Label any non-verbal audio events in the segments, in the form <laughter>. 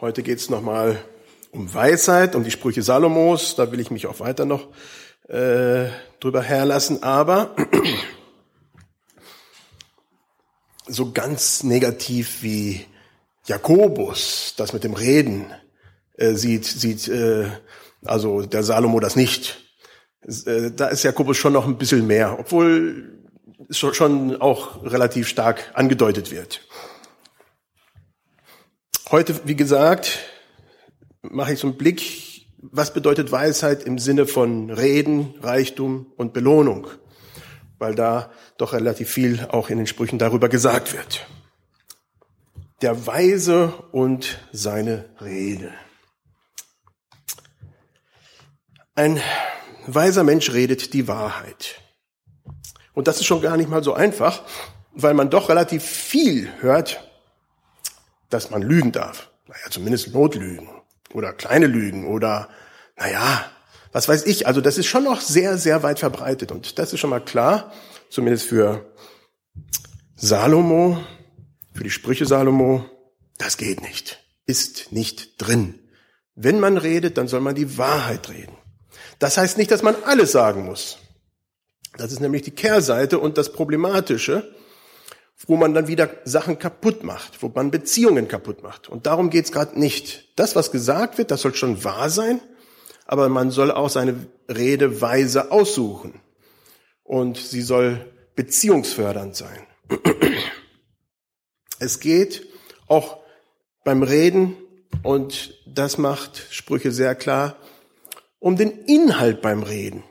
Heute geht es nochmal um Weisheit, um die Sprüche Salomos. Da will ich mich auch weiter noch äh, drüber herlassen. Aber <clears throat> so ganz negativ wie Jakobus das mit dem Reden äh, sieht, sieht äh, also der Salomo das nicht. Äh, da ist Jakobus schon noch ein bisschen mehr, obwohl schon auch relativ stark angedeutet wird. Heute, wie gesagt, mache ich so einen Blick, was bedeutet Weisheit im Sinne von Reden, Reichtum und Belohnung, weil da doch relativ viel auch in den Sprüchen darüber gesagt wird. Der Weise und seine Rede. Ein weiser Mensch redet die Wahrheit. Und das ist schon gar nicht mal so einfach, weil man doch relativ viel hört, dass man lügen darf. Naja, zumindest Notlügen oder kleine Lügen oder, naja, was weiß ich. Also das ist schon noch sehr, sehr weit verbreitet. Und das ist schon mal klar, zumindest für Salomo, für die Sprüche Salomo, das geht nicht. Ist nicht drin. Wenn man redet, dann soll man die Wahrheit reden. Das heißt nicht, dass man alles sagen muss. Das ist nämlich die Kehrseite und das Problematische, wo man dann wieder Sachen kaputt macht, wo man Beziehungen kaputt macht. Und darum geht's gerade nicht. Das, was gesagt wird, das soll schon wahr sein, aber man soll auch seine Redeweise aussuchen. Und sie soll beziehungsfördernd sein. <clears throat> Es geht auch beim Reden, und das macht Sprüche sehr klar, um den Inhalt beim Reden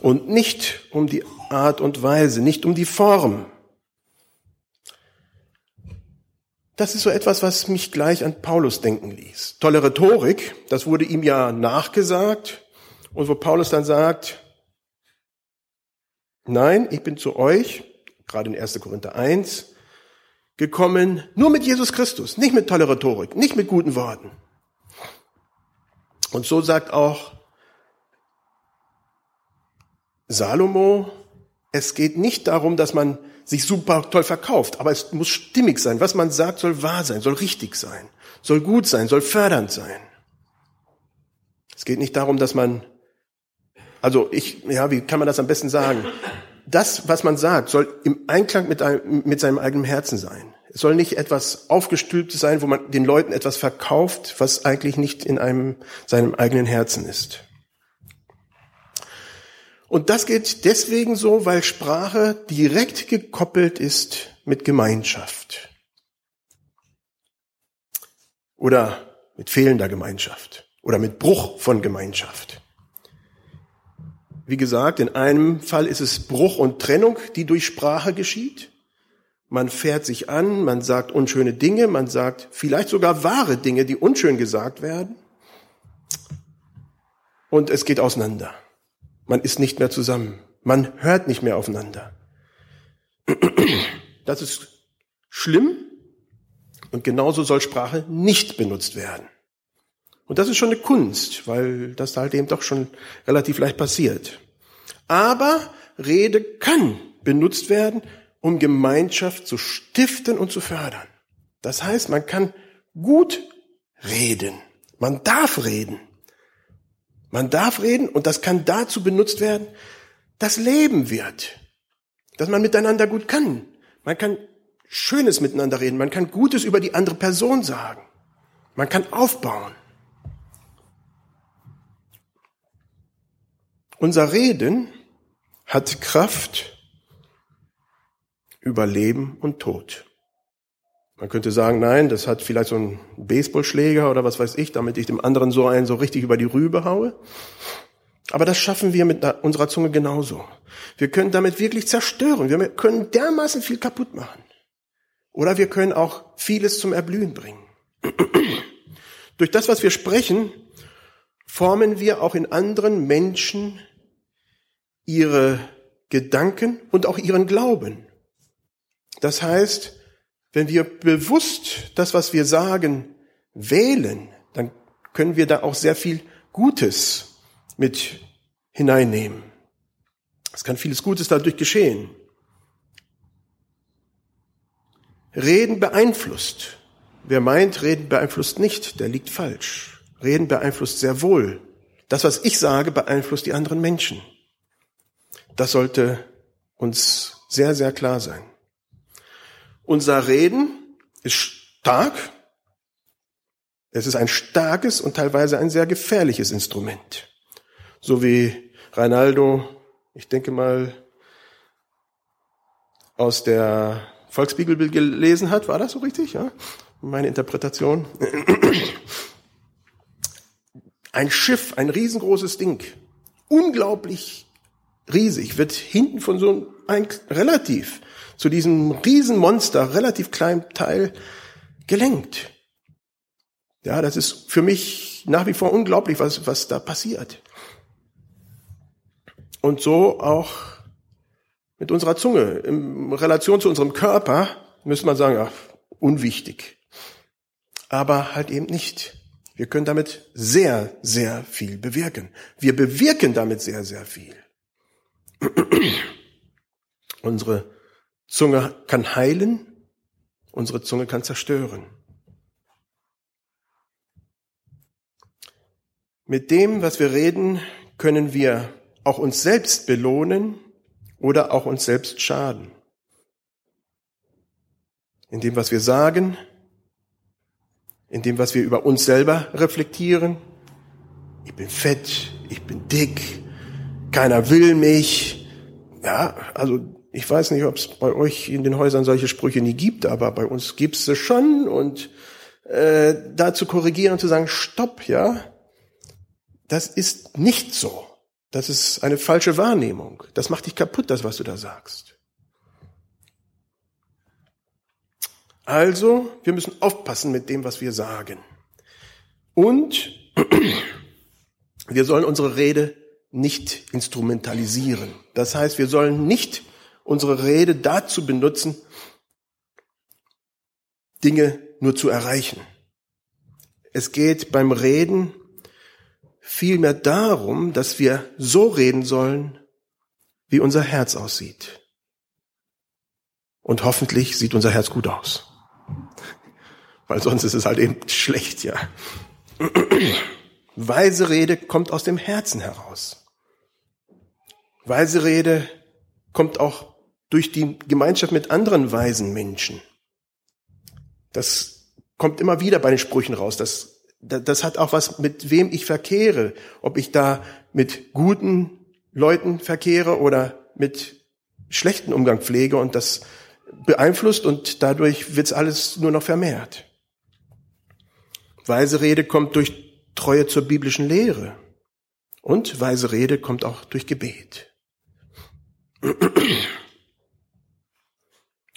und nicht um die Art und Weise, nicht um die Form. Das ist so etwas, was mich gleich an Paulus denken ließ. Tolle Rhetorik, das wurde ihm ja nachgesagt und wo Paulus dann sagt, nein, ich bin zu euch, gerade in 1. Korinther 1, gekommen nur mit Jesus Christus, nicht mit toller Rhetorik, nicht mit guten Worten. Und so sagt auch Salomo, es geht nicht darum, dass man sich super toll verkauft, aber es muss stimmig sein. Was man sagt, soll wahr sein, soll richtig sein, soll gut sein, soll fördernd sein. Es geht nicht darum, dass man, also ich, ja, wie kann man das am besten sagen? Das, was man sagt, soll im Einklang mit, einem, mit seinem eigenen Herzen sein. Es soll nicht etwas aufgestülptes sein, wo man den Leuten etwas verkauft, was eigentlich nicht in einem, seinem eigenen Herzen ist. Und das geht deswegen so, weil Sprache direkt gekoppelt ist mit Gemeinschaft. Oder mit fehlender Gemeinschaft. Oder mit Bruch von Gemeinschaft. Wie gesagt, in einem Fall ist es Bruch und Trennung, die durch Sprache geschieht. Man fährt sich an, man sagt unschöne Dinge, man sagt vielleicht sogar wahre Dinge, die unschön gesagt werden. Und es geht auseinander. Man ist nicht mehr zusammen. Man hört nicht mehr aufeinander. <clears throat> Das ist schlimm und genauso soll Sprache nicht benutzt werden. Und das ist schon eine Kunst, weil das halt eben doch schon relativ leicht passiert. Aber Rede kann benutzt werden, um Gemeinschaft zu stiften und zu fördern. Das heißt, man kann gut reden. Man darf reden. Man darf reden und das kann dazu benutzt werden, dass Leben wird. Dass man miteinander gut kann. Man kann Schönes miteinander reden. Man kann Gutes über die andere Person sagen. Man kann aufbauen. Unser Reden hat Kraft über Leben und Tod. Man könnte sagen, nein, das hat vielleicht so ein Baseballschläger oder was weiß ich, damit ich dem anderen so einen so richtig über die Rübe haue. Aber das schaffen wir mit unserer Zunge genauso. Wir können damit wirklich zerstören. Wir können dermaßen viel kaputt machen. Oder wir können auch vieles zum Erblühen bringen. <clears throat> Durch das, was wir sprechen, formen wir auch in anderen Menschen ihre Gedanken und auch ihren Glauben. Das heißt, wenn wir bewusst das, was wir sagen, wählen, dann können wir da auch sehr viel Gutes mit hineinnehmen. Es kann vieles Gutes dadurch geschehen. Reden beeinflusst. Wer meint, Reden beeinflusst nicht, der liegt falsch. Reden beeinflusst sehr wohl. Das, was ich sage, beeinflusst die anderen Menschen. Das sollte uns sehr, sehr klar sein. Unser Reden ist stark. Es ist ein starkes und teilweise ein sehr gefährliches Instrument. So wie Reinaldo, ich denke mal, aus der Volksbibel gelesen hat. War das so richtig? Ja? Meine Interpretation. Ein Schiff, ein riesengroßes Ding, unglaublich riesig, wird hinten von so einem relativ zu diesem Riesenmonster, relativ kleinen Teil gelenkt. Ja, das ist für mich nach wie vor unglaublich, was, was da passiert. Und so auch mit unserer Zunge. In Relation zu unserem Körper müsste man sagen, ja, unwichtig. Aber halt eben nicht. Wir können damit sehr, sehr viel bewirken. Wir bewirken damit sehr, sehr viel. Unsere Zunge kann heilen, unsere Zunge kann zerstören. Mit dem, was wir reden, können wir auch uns selbst belohnen oder auch uns selbst schaden. In dem, was wir sagen, in dem, was wir über uns selber reflektieren. Ich bin fett, ich bin dick, keiner will mich. Ja, also ich weiß nicht, ob es bei euch in den Häusern solche Sprüche nie gibt, aber bei uns gibt es schon. Und äh, da zu korrigieren und zu sagen, stopp, ja, das ist nicht so. Das ist eine falsche Wahrnehmung. Das macht dich kaputt, das, was du da sagst. Also, wir müssen aufpassen mit dem, was wir sagen. Und <clears throat> wir sollen unsere Rede nicht instrumentalisieren. Das heißt, wir sollen nicht unsere Rede dazu benutzen, Dinge nur zu erreichen. Es geht beim Reden vielmehr darum, dass wir so reden sollen, wie unser Herz aussieht. Und hoffentlich sieht unser Herz gut aus. Weil sonst ist es halt eben schlecht, ja. Weise Rede kommt aus dem Herzen heraus. Weise Rede kommt auch durch die Gemeinschaft mit anderen weisen Menschen. Das kommt immer wieder bei den Sprüchen raus. Das das hat auch was mit wem ich verkehre. Ob ich da mit guten Leuten verkehre oder mit schlechten Umgang pflege und das beeinflusst und dadurch wird's alles nur noch vermehrt. Weise Rede kommt durch Treue zur biblischen Lehre und weise Rede kommt auch durch Gebet.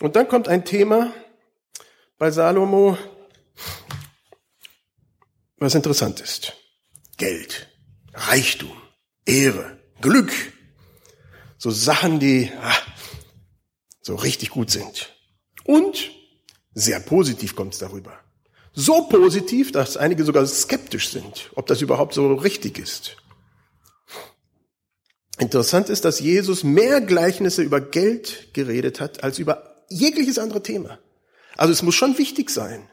Und dann kommt ein Thema bei Salomo, was interessant ist. Geld, Reichtum, Ehre, Glück. So Sachen, die ah, so richtig gut sind. Und sehr positiv kommt es darüber. So positiv, dass einige sogar skeptisch sind, ob das überhaupt so richtig ist. Interessant ist, dass Jesus mehr Gleichnisse über Geld geredet hat als über jegliches andere Thema. Also es muss schon wichtig sein.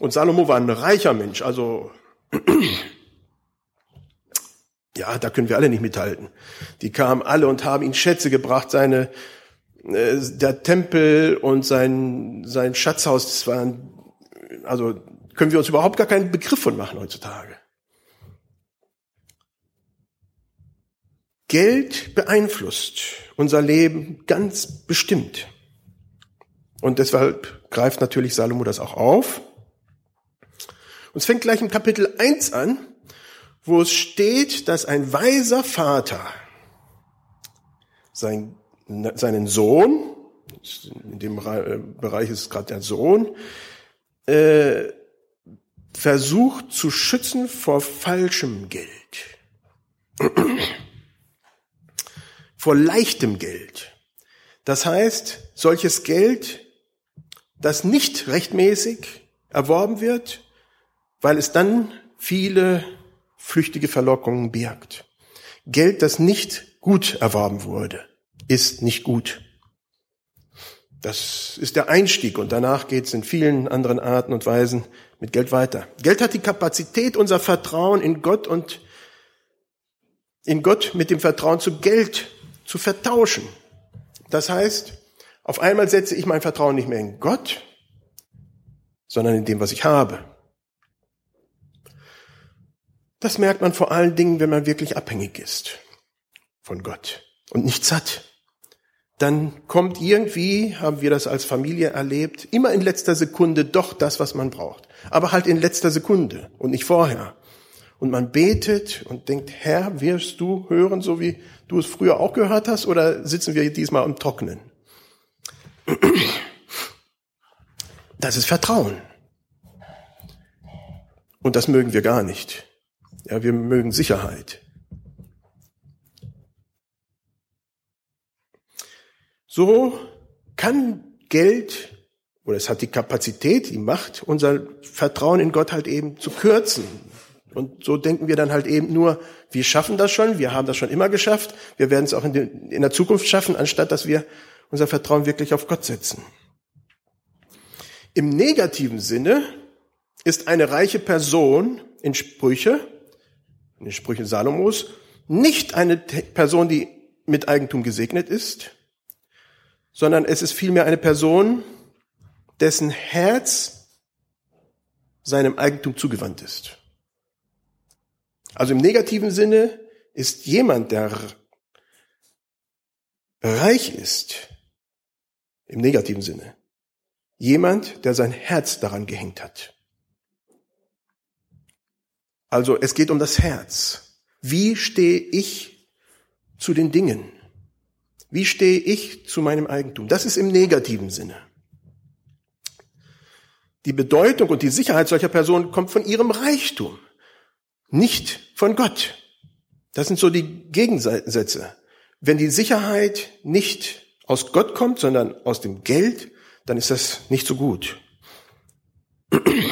Und Salomo war ein reicher Mensch, also <clears throat> ja, da können wir alle nicht mithalten. Die kamen alle und haben ihm Schätze gebracht, seine äh, der Tempel und sein sein Schatzhaus, das waren also können wir uns überhaupt gar keinen Begriff von machen heutzutage. Geld beeinflusst unser Leben ganz bestimmt. Und deshalb greift natürlich Salomo das auch auf. Und es fängt gleich im Kapitel 1 an, wo es steht, dass ein weiser Vater sein, seinen Sohn, in dem äh, Bereich ist gerade der Sohn, äh, versucht zu schützen vor falschem Geld. Vor leichtem Geld. Das heißt, solches Geld, das nicht rechtmäßig erworben wird, weil es dann viele flüchtige Verlockungen birgt. Geld, das nicht gut erworben wurde, ist nicht gut. Das ist der Einstieg und danach geht es in vielen anderen Arten und Weisen mit Geld weiter. Geld hat die Kapazität, unser Vertrauen in Gott und in Gott mit dem Vertrauen zu Geld zu vertauschen. Das heißt, auf einmal setze ich mein Vertrauen nicht mehr in Gott, sondern in dem, was ich habe. Das merkt man vor allen Dingen, wenn man wirklich abhängig ist von Gott und nichts hat. Dann kommt irgendwie, haben wir das als Familie erlebt, immer in letzter Sekunde doch das, was man braucht. Aber halt in letzter Sekunde und nicht vorher. Und man betet und denkt, Herr, wirst du hören, so wie du es früher auch gehört hast, oder sitzen wir diesmal im Trockenen? Das ist Vertrauen. Und das mögen wir gar nicht. Ja, wir mögen Sicherheit. So kann Geld oder es hat die Kapazität, die Macht, unser Vertrauen in Gott halt eben zu kürzen. Und so denken wir dann halt eben nur, wir schaffen das schon, wir haben das schon immer geschafft, wir werden es auch in, der Zukunft schaffen, anstatt dass wir unser Vertrauen wirklich auf Gott setzen. Im negativen Sinne ist eine reiche Person in Sprüche in den Sprüchen Salomos, nicht eine Person, die mit Eigentum gesegnet ist, sondern es ist vielmehr eine Person, dessen Herz seinem Eigentum zugewandt ist. Also im negativen Sinne ist jemand, der reich ist, im negativen Sinne, jemand, der sein Herz daran gehängt hat. Also es geht um das Herz. Wie stehe ich zu den Dingen? Wie stehe ich zu meinem Eigentum? Das ist im negativen Sinne. Die Bedeutung und die Sicherheit solcher Personen kommt von ihrem Reichtum, nicht von Gott. Das sind so die Gegensätze. Wenn die Sicherheit nicht aus Gott kommt, sondern aus dem Geld, dann ist das nicht so gut.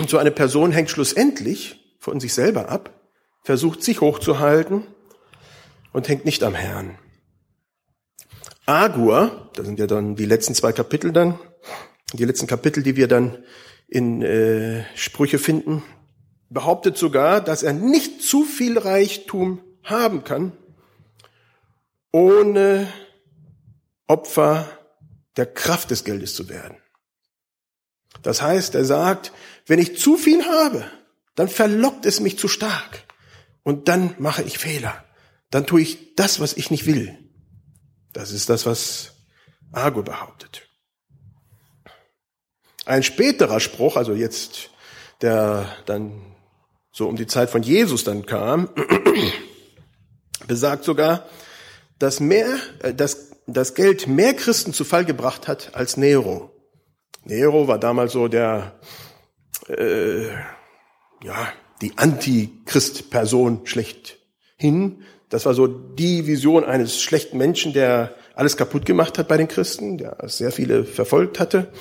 So eine Person hängt schlussendlich von sich selber ab, versucht sich hochzuhalten und hängt nicht am Herrn. Agur, das sind ja dann die letzten zwei Kapitel dann, die letzten Kapitel, die wir dann in äh, Sprüche finden, behauptet sogar, dass er nicht zu viel Reichtum haben kann, ohne Opfer der Kraft des Geldes zu werden. Das heißt, er sagt, wenn ich zu viel habe, dann verlockt es mich zu stark. Und dann mache ich Fehler. Dann tue ich das, was ich nicht will. Das ist das, was Argo behauptet. Ein späterer Spruch, also jetzt, der dann so um die Zeit von Jesus dann kam, <clears throat> besagt sogar, dass mehr, äh, dass das Geld mehr Christen zu Fall gebracht hat als Nero. Nero war damals so der äh, ja, die Antichrist-Person schlechthin. Das war so die Vision eines schlechten Menschen, der alles kaputt gemacht hat bei den Christen, der sehr viele verfolgt hatte,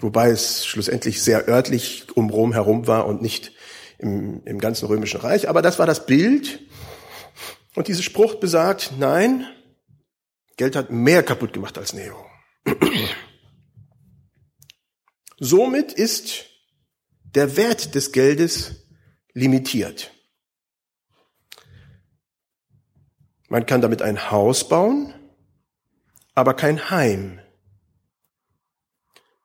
wobei es schlussendlich sehr örtlich um Rom herum war und nicht im, im ganzen römischen Reich. Aber das war das Bild. Und dieser Spruch besagt, nein, Geld hat mehr kaputt gemacht als Nero. <clears throat> Somit ist der Wert des Geldes limitiert. Man kann damit ein Haus bauen, aber kein Heim.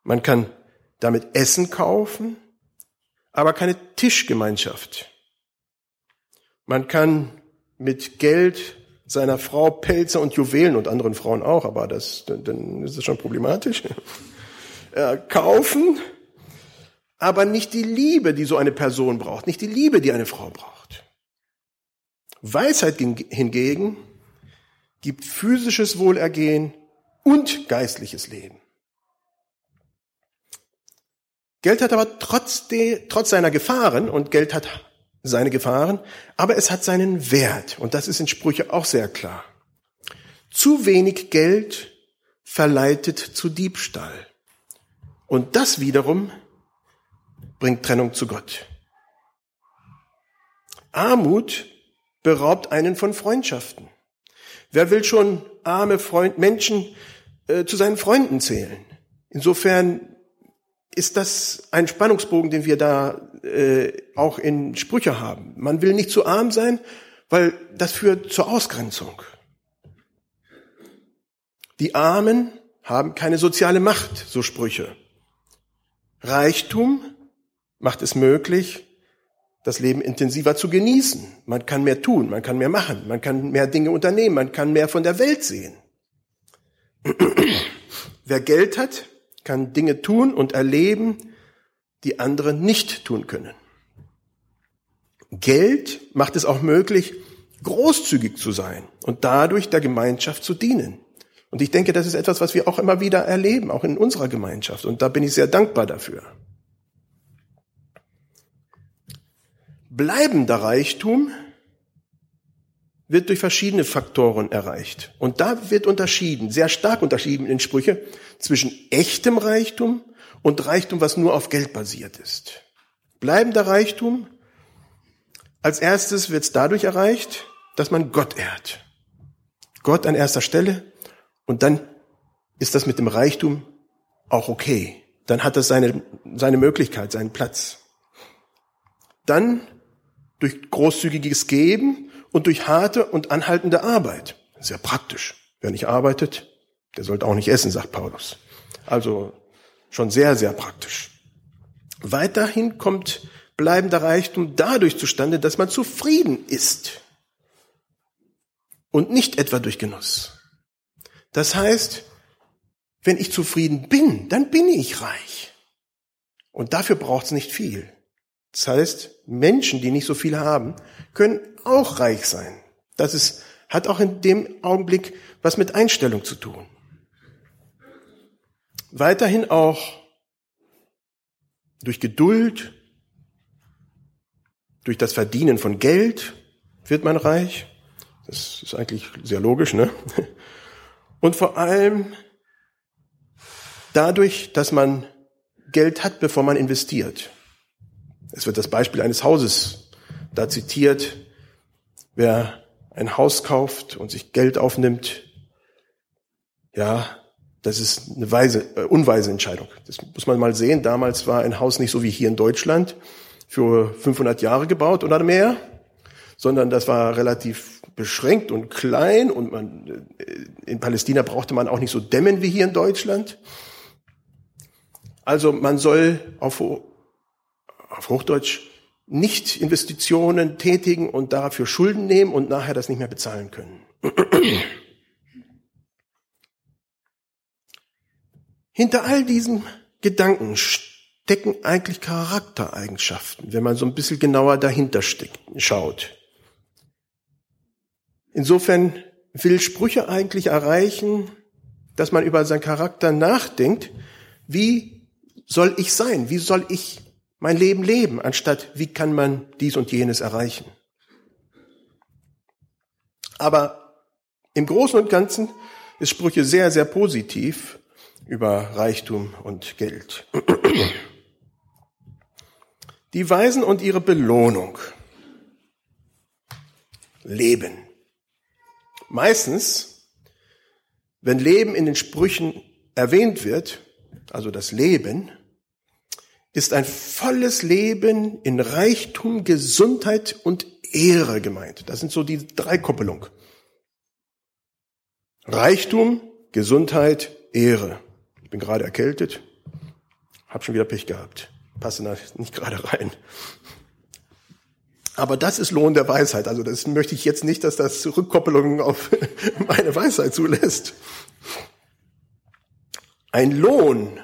Man kann damit Essen kaufen, aber keine Tischgemeinschaft. Man kann mit Geld seiner Frau Pelze und Juwelen und anderen Frauen auch, aber das, dann ist es schon problematisch, <laughs> äh, kaufen, aber nicht die Liebe, die so eine Person braucht, nicht die Liebe, die eine Frau braucht. Weisheit hingegen gibt physisches Wohlergehen und geistliches Leben. Geld hat aber trotz, de, trotz seiner Gefahren, und Geld hat seine Gefahren, aber es hat seinen Wert. Und das ist in Sprüche auch sehr klar. Zu wenig Geld verleitet zu Diebstahl. Und das wiederum bringt Trennung zu Gott. Armut beraubt einen von Freundschaften. Wer will schon arme Freund, Menschen äh, zu seinen Freunden zählen? Insofern ist das ein Spannungsbogen, den wir da äh, auch in Sprüche haben. Man will nicht zu arm sein, weil das führt zur Ausgrenzung. Die Armen haben keine soziale Macht, so Sprüche. Reichtum macht es möglich, das Leben intensiver zu genießen. Man kann mehr tun, man kann mehr machen, man kann mehr Dinge unternehmen, man kann mehr von der Welt sehen. <clears throat> Wer Geld hat, kann Dinge tun und erleben, die andere nicht tun können. Geld macht es auch möglich, großzügig zu sein und dadurch der Gemeinschaft zu dienen. Und ich denke, das ist etwas, was wir auch immer wieder erleben, auch in unserer Gemeinschaft. Und da bin ich sehr dankbar dafür. Bleibender Reichtum wird durch verschiedene Faktoren erreicht. Und da wird unterschieden, sehr stark unterschieden in Sprüche, zwischen echtem Reichtum und Reichtum, was nur auf Geld basiert ist. Bleibender Reichtum, als erstes wird es dadurch erreicht, dass man Gott ehrt. Gott an erster Stelle und dann ist das mit dem Reichtum auch okay. Dann hat das seine, seine Möglichkeit, seinen Platz. Dann durch großzügiges Geben und durch harte und anhaltende Arbeit. Sehr praktisch. Wer nicht arbeitet, der sollte auch nicht essen, sagt Paulus. Also schon sehr, sehr praktisch. Weiterhin kommt bleibender Reichtum dadurch zustande, dass man zufrieden ist und nicht etwa durch Genuss. Das heißt, wenn ich zufrieden bin, dann bin ich reich. Und dafür braucht es nicht viel. Das heißt, Menschen, die nicht so viel haben, können auch reich sein. Das ist, hat auch in dem Augenblick was mit Einstellung zu tun. Weiterhin auch durch Geduld, durch das Verdienen von Geld wird man reich. Das ist eigentlich sehr logisch, ne? <laughs> Und vor allem dadurch, dass man Geld hat, bevor man investiert. Es wird das Beispiel eines Hauses da zitiert. Wer ein Haus kauft und sich Geld aufnimmt, ja, das ist eine weise, äh, unweise Entscheidung. Das muss man mal sehen. Damals war ein Haus nicht so wie hier in Deutschland für 500 Jahre gebaut oder mehr, sondern das war relativ beschränkt und klein und man, äh, in Palästina brauchte man auch nicht so dämmen wie hier in Deutschland. Also man soll auf, auf Hochdeutsch nicht Investitionen tätigen und dafür Schulden nehmen und nachher das nicht mehr bezahlen können. <clears throat> Hinter all diesen Gedanken stecken eigentlich Charaktereigenschaften, wenn man so ein bisschen genauer dahinter schaut. Insofern will Sprüche eigentlich erreichen, dass man über seinen Charakter nachdenkt, wie soll ich sein, wie soll ich mein Leben leben, anstatt wie kann man dies und jenes erreichen. Aber im Großen und Ganzen ist Sprüche sehr, sehr positiv über Reichtum und Geld. Die Weisen und ihre Belohnung. Leben. Meistens, wenn Leben in den Sprüchen erwähnt wird, also das Leben, ist ein volles Leben in Reichtum, Gesundheit und Ehre gemeint. Das sind so die drei Koppelung. Reichtum, Gesundheit, Ehre. Ich bin gerade erkältet, habe schon wieder Pech gehabt. Passe nicht gerade rein. Aber das ist Lohn der Weisheit. Also das möchte ich jetzt nicht, dass das Rückkoppelungen auf <laughs> meine Weisheit zulässt. Ein Lohn,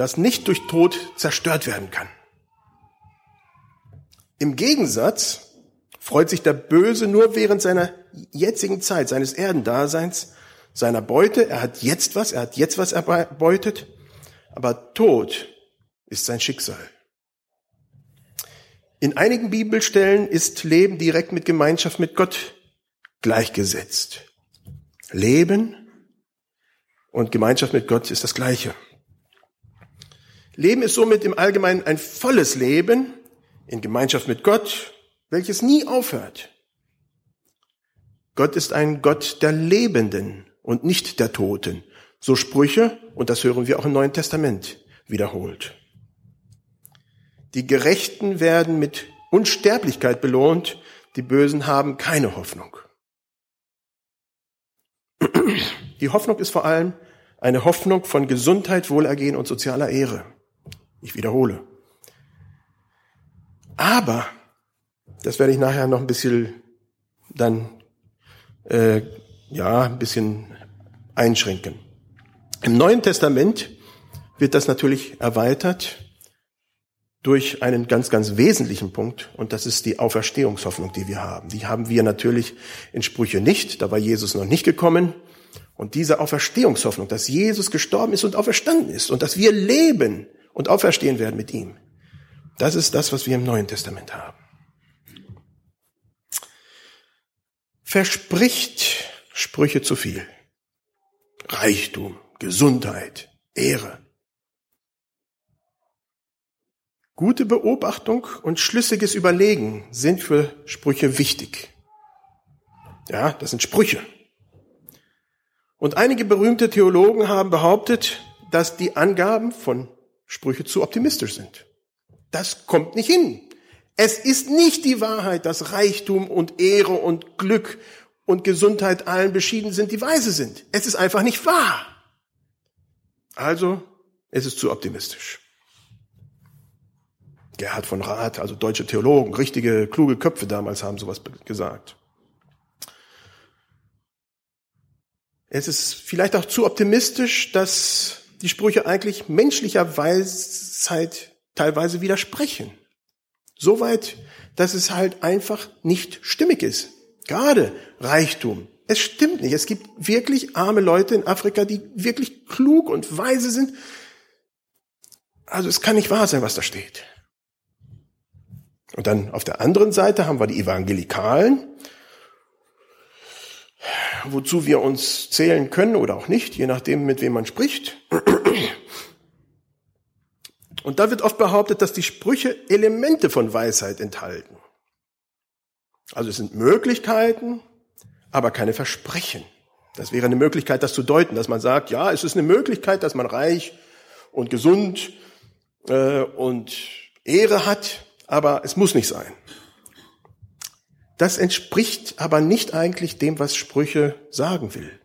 das nicht durch Tod zerstört werden kann. Im Gegensatz freut sich der Böse nur während seiner jetzigen Zeit, seines Erdendaseins, seiner Beute. Er hat jetzt was, er hat jetzt was erbeutet. Aber Tod ist sein Schicksal. In einigen Bibelstellen ist Leben direkt mit Gemeinschaft mit Gott gleichgesetzt. Leben und Gemeinschaft mit Gott ist das Gleiche. Leben ist somit im Allgemeinen ein volles Leben in Gemeinschaft mit Gott, welches nie aufhört. Gott ist ein Gott der Lebenden und nicht der Toten. So Sprüche, und das hören wir auch im Neuen Testament wiederholt. Die Gerechten werden mit Unsterblichkeit belohnt, die Bösen haben keine Hoffnung. Die Hoffnung ist vor allem eine Hoffnung von Gesundheit, Wohlergehen und sozialer Ehre. Ich wiederhole. Aber, das werde ich nachher noch ein bisschen dann, äh, ja, ein bisschen einschränken. Im Neuen Testament wird das natürlich erweitert durch einen ganz, ganz wesentlichen Punkt, und das ist die Auferstehungshoffnung, die wir haben. Die haben wir natürlich in Sprüche nicht, da war Jesus noch nicht gekommen. Und diese Auferstehungshoffnung, dass Jesus gestorben ist und auferstanden ist und dass wir leben und auferstehen werden mit ihm, das ist das, was wir im Neuen Testament haben. Verspricht Sprüche zu viel. Reichtum, Gesundheit, Ehre. Gute Beobachtung und schlüssiges Überlegen sind für Sprüche wichtig. Ja, das sind Sprüche. Und einige berühmte Theologen haben behauptet, dass die Angaben von Sprüche zu optimistisch sind. Das kommt nicht hin. Es ist nicht die Wahrheit, dass Reichtum und Ehre und Glück und Gesundheit allen beschieden sind, die weise sind. Es ist einfach nicht wahr. Also, es ist zu optimistisch. Gerhard von Rath, also deutsche Theologen, richtige, kluge Köpfe damals haben sowas gesagt. Es ist vielleicht auch zu optimistisch, dass die Sprüche eigentlich menschlicher Weisheit teilweise widersprechen. Soweit, dass es halt einfach nicht stimmig ist. Gerade Reichtum. Es stimmt nicht. Es gibt wirklich arme Leute in Afrika, die wirklich klug und weise sind. Also es kann nicht wahr sein, was da steht. Und dann auf der anderen Seite haben wir die Evangelikalen, wozu wir uns zählen können oder auch nicht, je nachdem, mit wem man spricht. Und da wird oft behauptet, dass die Sprüche Elemente von Weisheit enthalten. Also es sind Möglichkeiten, aber keine Versprechen. Das wäre eine Möglichkeit, das zu deuten, dass man sagt, ja, es ist eine Möglichkeit, dass man reich und gesund äh, und Ehre hat, aber es muss nicht sein. Das entspricht aber nicht eigentlich dem, was Sprüche sagen will.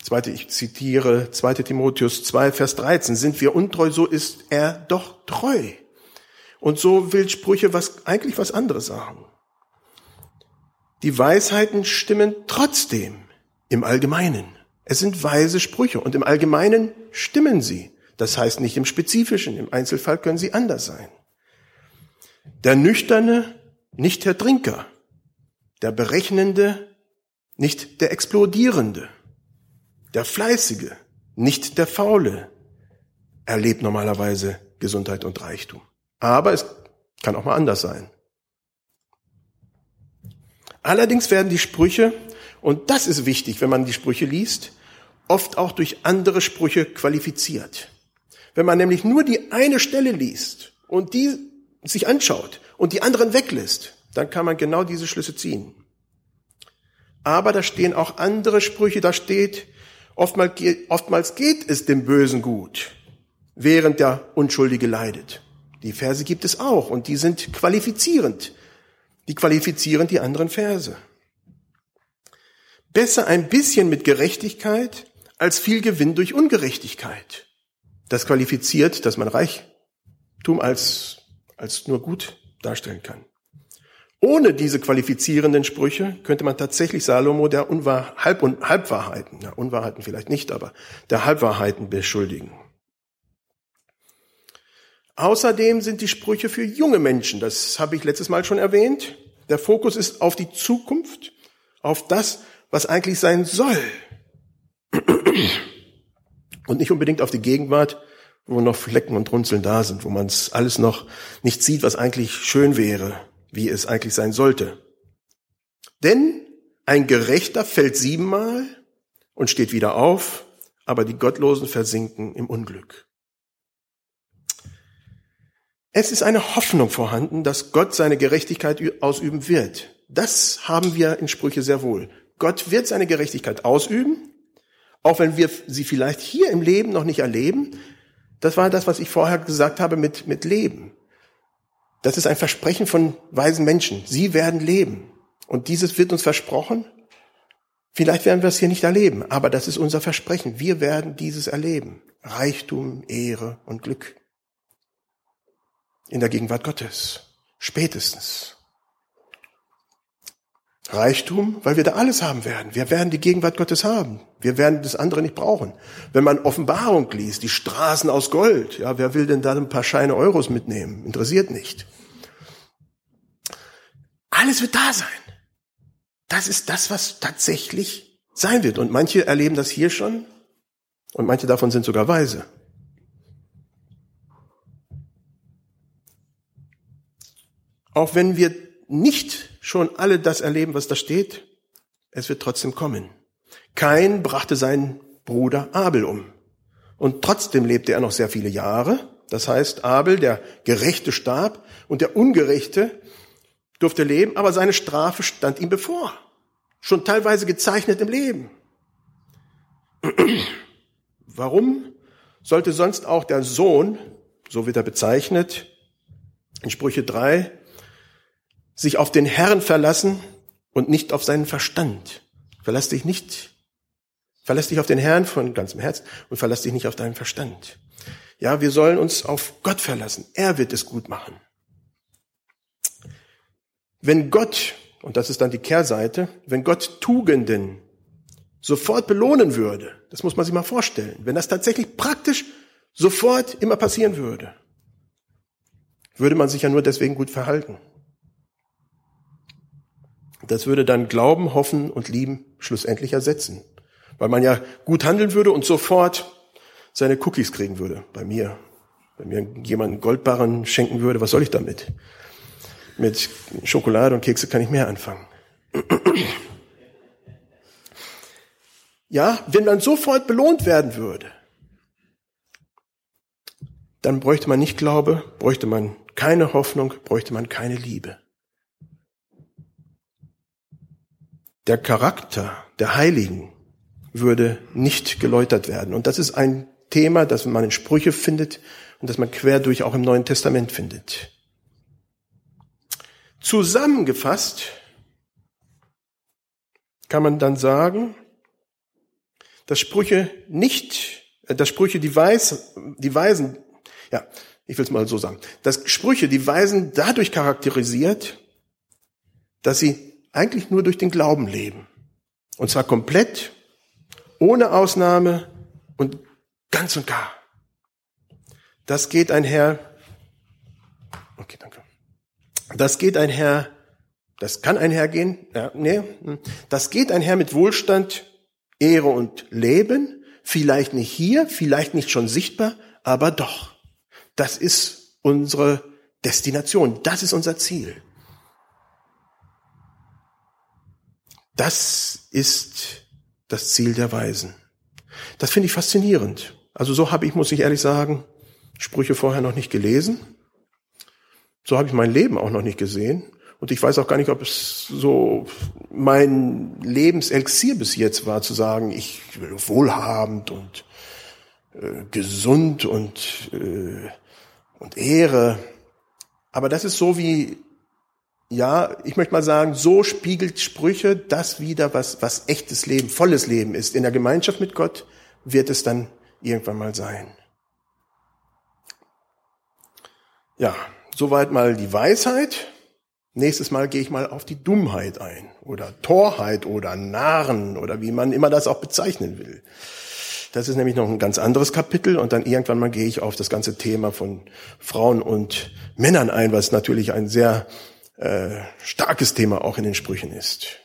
Zweite, ich zitiere 2 Timotheus 2, Vers 13. Sind wir untreu, so ist er doch treu. Und so will Sprüche was, eigentlich was anderes sagen. Die Weisheiten stimmen trotzdem im Allgemeinen. Es sind weise Sprüche und im Allgemeinen stimmen sie. Das heißt nicht im Spezifischen. Im Einzelfall können sie anders sein. Der Nüchterne nicht der Trinker, der Berechnende, nicht der Explodierende, der Fleißige, nicht der Faule, erlebt normalerweise Gesundheit und Reichtum. Aber es kann auch mal anders sein. Allerdings werden die Sprüche, und das ist wichtig, wenn man die Sprüche liest, oft auch durch andere Sprüche qualifiziert. Wenn man nämlich nur die eine Stelle liest und die sich anschaut und die anderen weglässt, dann kann man genau diese Schlüsse ziehen. Aber da stehen auch andere Sprüche, da steht, oftmals geht, es dem Bösen gut, während der Unschuldige leidet. Die Verse gibt es auch und die sind qualifizierend. Die qualifizieren die anderen Verse. Besser ein bisschen mit Gerechtigkeit als viel Gewinn durch Ungerechtigkeit. Das qualifiziert, dass man Reichtum als als nur gut darstellen kann. Ohne diese qualifizierenden Sprüche könnte man tatsächlich Salomo der Unwahr, Halb und Halbwahrheiten, ja, Unwahrheiten vielleicht nicht, aber der Halbwahrheiten beschuldigen. Außerdem sind die Sprüche für junge Menschen, das habe ich letztes Mal schon erwähnt. Der Fokus ist auf die Zukunft, auf das, was eigentlich sein soll. Und nicht unbedingt auf die Gegenwart, wo noch Flecken und Runzeln da sind, wo man es alles noch nicht sieht, was eigentlich schön wäre, wie es eigentlich sein sollte. Denn ein Gerechter fällt siebenmal und steht wieder auf, aber die Gottlosen versinken im Unglück. Es ist eine Hoffnung vorhanden, dass Gott seine Gerechtigkeit ausüben wird. Das haben wir in Sprüche sehr wohl. Gott wird seine Gerechtigkeit ausüben Auch wenn wir sie vielleicht hier im Leben noch nicht erleben, das war das, was ich vorher gesagt habe mit, mit Leben. Das ist ein Versprechen von weisen Menschen. Sie werden leben. Und dieses wird uns versprochen. Vielleicht werden wir es hier nicht erleben, aber das ist unser Versprechen. Wir werden dieses erleben. Reichtum, Ehre und Glück. In der Gegenwart Gottes. Spätestens. Reichtum, weil wir da alles haben werden. Wir werden die Gegenwart Gottes haben. Wir werden das andere nicht brauchen. Wenn man Offenbarung liest, die Straßen aus Gold, ja, wer will denn da ein paar Scheine Euros mitnehmen? Interessiert nicht. Alles wird da sein. Das ist das, was tatsächlich sein wird. Und manche erleben das hier schon und manche davon sind sogar weise. Auch wenn wir nicht schon alle das erleben, was da steht, es wird trotzdem kommen. Kain brachte seinen Bruder Abel um. Und trotzdem lebte er noch sehr viele Jahre. Das heißt, Abel, der Gerechte, starb und der Ungerechte durfte leben, aber seine Strafe stand ihm bevor. Schon teilweise gezeichnet im Leben. <clears throat> Warum sollte sonst auch der Sohn, so wird er bezeichnet, in Sprüche 3, sich auf den Herrn verlassen und nicht auf seinen Verstand. Verlass dich nicht, verlass dich auf den Herrn von ganzem Herz und verlass dich nicht auf deinen Verstand. Ja, wir sollen uns auf Gott verlassen. Er wird es gut machen. Wenn Gott, und das ist dann die Kehrseite, wenn Gott Tugenden sofort belohnen würde, das muss man sich mal vorstellen, wenn das tatsächlich praktisch sofort immer passieren würde, würde man sich ja nur deswegen gut verhalten. Das würde dann Glauben, Hoffen und Lieben schlussendlich ersetzen. Weil man ja gut handeln würde und sofort seine Cookies kriegen würde. Bei mir. Wenn mir jemand einen Goldbarren schenken würde, was soll ich damit? Mit Schokolade und Kekse kann ich mehr anfangen. Ja, wenn man sofort belohnt werden würde, dann bräuchte man nicht Glaube, bräuchte man keine Hoffnung, bräuchte man keine Liebe. Der Charakter der Heiligen würde nicht geläutert werden. Und das ist ein Thema, das man in Sprüche findet und das man quer durch auch im Neuen Testament findet. Zusammengefasst kann man dann sagen, dass Sprüche nicht, äh, dass Sprüche die, Weis, die Weisen, ja, ich will es mal so sagen, dass Sprüche die Weisen dadurch charakterisiert, dass sie eigentlich nur durch den Glauben leben. Und zwar komplett, ohne Ausnahme und ganz und gar. Das geht einher, okay, danke. Das geht einher, das kann einhergehen, ja, nee, das geht einher mit Wohlstand, Ehre und Leben. Vielleicht nicht hier, vielleicht nicht schon sichtbar, aber doch. Das ist unsere Destination, das ist unser Ziel. Das ist das Ziel der Weisen. Das finde ich faszinierend. Also so habe ich, muss ich ehrlich sagen, Sprüche vorher noch nicht gelesen. So habe ich mein Leben auch noch nicht gesehen. Und ich weiß auch gar nicht, ob es so mein Lebenselixier bis jetzt war, zu sagen, ich will wohlhabend und äh, gesund und, äh, und Ehre. Aber das ist so wie ja, ich möchte mal sagen, so spiegelt Sprüche das wieder, was, was echtes Leben, volles Leben ist. In der Gemeinschaft mit Gott wird es dann irgendwann mal sein. Ja, soweit mal die Weisheit. Nächstes Mal gehe ich mal auf die Dummheit ein oder Torheit oder Narren oder wie man immer das auch bezeichnen will. Das ist nämlich noch ein ganz anderes Kapitel und dann irgendwann mal gehe ich auf das ganze Thema von Frauen und Männern ein, was natürlich ein sehr äh, starkes Thema auch in den Sprüchen ist.